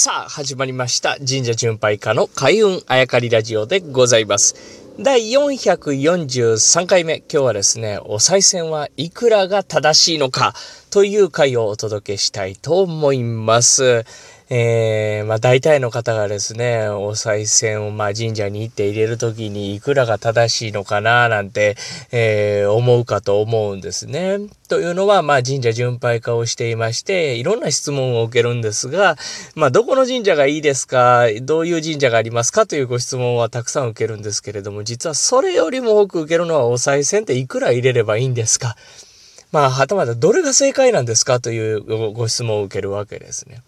さあ、始まりました。神社巡拝家の開運あやかりラジオでございます。第443回目。今日はですね、お賽銭はいくらが正しいのかという回をお届けしたいと思います。えー、まあ大体の方がですね、お賽銭をまあ神社に行って入れるときにいくらが正しいのかななんて、えー思うかと思うんですね。というのは、まあ神社巡拝家をしていまして、いろんな質問を受けるんですが、まあどこの神社がいいですかどういう神社がありますかというご質問はたくさん受けるんですけれども、実はそれよりも多く受けるのはお賽銭っていくら入れればいいんですかまあ、はたまたどれが正解なんですかというご質問を受けるわけですね。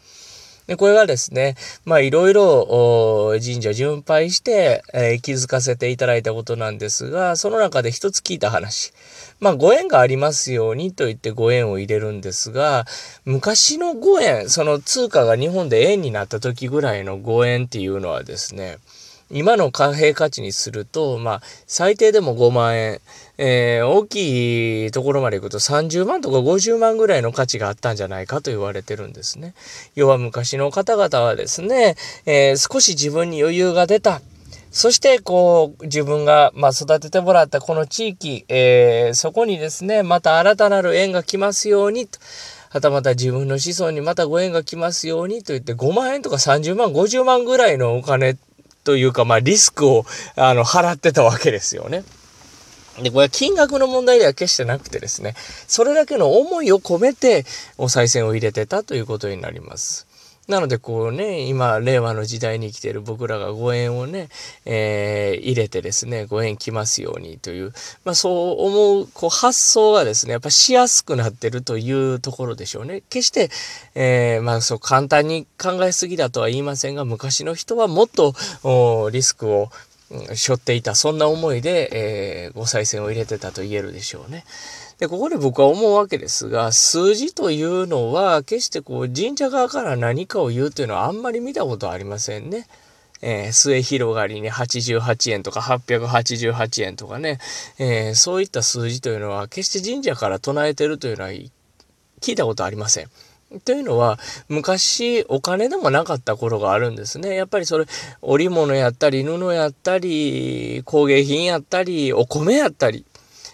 で、これがですね、まあいろいろ神社巡拝して、えー気づかせていただいたことなんですが、その中で一つ聞いた話。まあご縁がありますようにと言ってご縁を入れるんですが、昔のご縁、その通貨が日本で円になった時ぐらいのご縁っていうのはですね、今の貨幣価値にすると、まあ、最低でも5万円、えー大きいところまで行くと30万とか50万ぐらいの価値があったんじゃないかと言われてるんですね。要は昔の方々はですね、えー少し自分に余裕が出た。そして、こう、自分が、まあ、育ててもらったこの地域、えーそこにですね、また新たなる縁が来ますようにと。はたまた自分の子孫にまたご縁が来ますようにと言って5万円とか30万、50万ぐらいのお金というか、まあ、リスクを、あの、払ってたわけですよね。で、これは金額の問題では決してなくてですね、それだけの思いを込めてお賽銭を入れてたということになります。なのでこうね、今、令和の時代に生きている僕らがご縁をね、えー入れてですね、ご縁来ますようにという、まあそう思う、こう発想がですね、やっぱしやすくなってるというところでしょうね。決して、えーまあそう簡単に考えすぎだとは言いませんが、昔の人はもっとリスクを背負っていた、そんな思いで、えーご賽銭を入れてたと言えるでしょうね。で、ここで僕は思うわけですが、数字というのは、決してこう、神社側から何かを言うというのはあんまり見たことありませんね。えー末広がりに88円とか888円とかね、えーそういった数字というのは、決して神社から唱えてるというのは聞いたことありません。というのは、昔お金でもなかった頃があるんですね。やっぱりそれ、織物やったり、布やったり、工芸品やったり、お米やったり、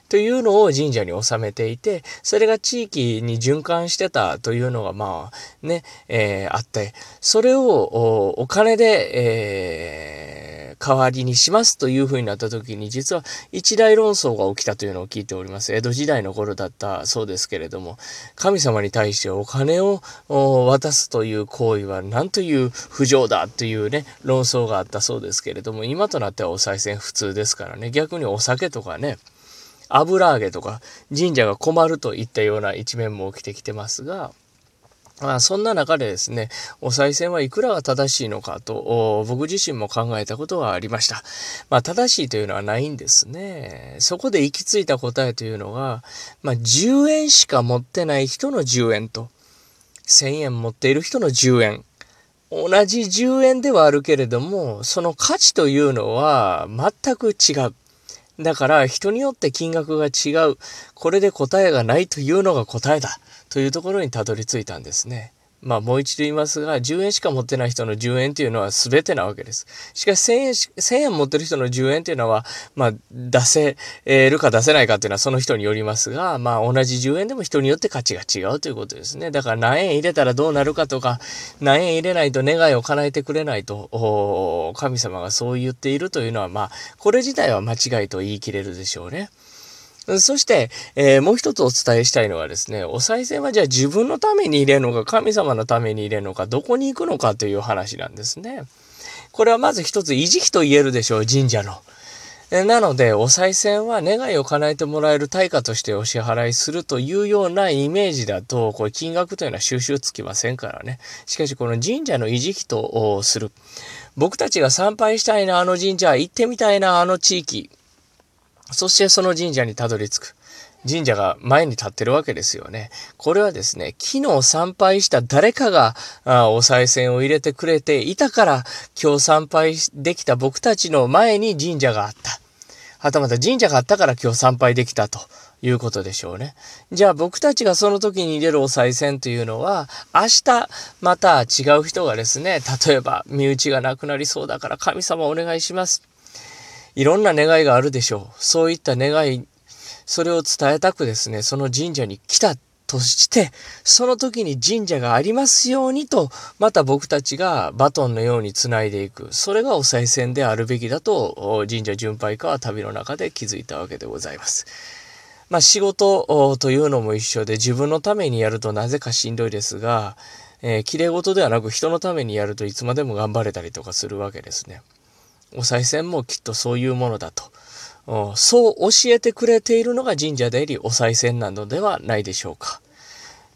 というのを神社に納めていて、それが地域に循環してたというのがまあね、えーあって、それをおお金で、えー代わりにしますというふうになった時に、実は一大論争が起きたというのを聞いております。江戸時代の頃だったそうですけれども、神様に対してお金を渡すという行為は何という不浄だというね、論争があったそうですけれども、今となってはお賽銭普通ですからね、逆にお酒とかね、油揚げとか神社が困るといったような一面も起きてきてますが、まあ、そんな中でですね、お賽銭はいくらが正しいのかと、僕自身も考えたことがありました。まあ、正しいというのはないんですね。そこで行き着いた答えというのが、まあ、10円しか持ってない人の10円と、1000円持っている人の10円。同じ10円ではあるけれども、その価値というのは全く違う。だから人によって金額が違う。これで答えがないというのが答えだ。というところにたどり着いたんですね。まあもう一度言いますが、10円しか持ってない人の10円というのは全てなわけです。しかし1000円し、1000円持ってる人の10円というのは、まあ出せるか出せないかというのはその人によりますが、まあ同じ10円でも人によって価値が違うということですね。だから何円入れたらどうなるかとか、何円入れないと願いを叶えてくれないと、神様がそう言っているというのは、まあこれ自体は間違いと言い切れるでしょうね。そして、えーもう一つお伝えしたいのはですね、お賽銭はじゃあ自分のために入れるのか、神様のために入れるのか、どこに行くのかという話なんですね。これはまず一つ維持費と言えるでしょう、神社の。なので、お賽銭は願いを叶えてもらえる対価としてお支払いするというようなイメージだと、これ金額というのは収集つきませんからね。しかし、この神社の維持費とする。僕たちが参拝したいな、あの神社、行ってみたいな、あの地域。そしてその神社にたどり着く。神社が前に立ってるわけですよね。これはですね、昨日参拝した誰かがあお賽銭を入れてくれていたから、今日参拝できた僕たちの前に神社があった。はたまた神社があったから今日参拝できたということでしょうね。じゃあ僕たちがその時に入れるお賽銭というのは、明日また違う人がですね、例えば身内が亡くなりそうだから神様お願いします。いろんな願いがあるでしょう。そういった願い、それを伝えたくですね、その神社に来たとして、その時に神社がありますようにと、また僕たちがバトンのように繋いでいく。それがお賽銭であるべきだと、神社巡拝家は旅の中で気づいたわけでございます。まあ仕事というのも一緒で自分のためにやるとなぜかしんどいですが、えー、綺麗事ではなく人のためにやるといつまでも頑張れたりとかするわけですね。お賽銭もきっとそういうものだと。そう教えてくれているのが神社でありお賽銭なのではないでしょうか。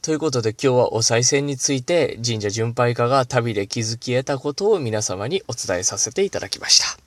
ということで今日はお賽銭について神社巡拝家が旅で気づき得たことを皆様にお伝えさせていただきました。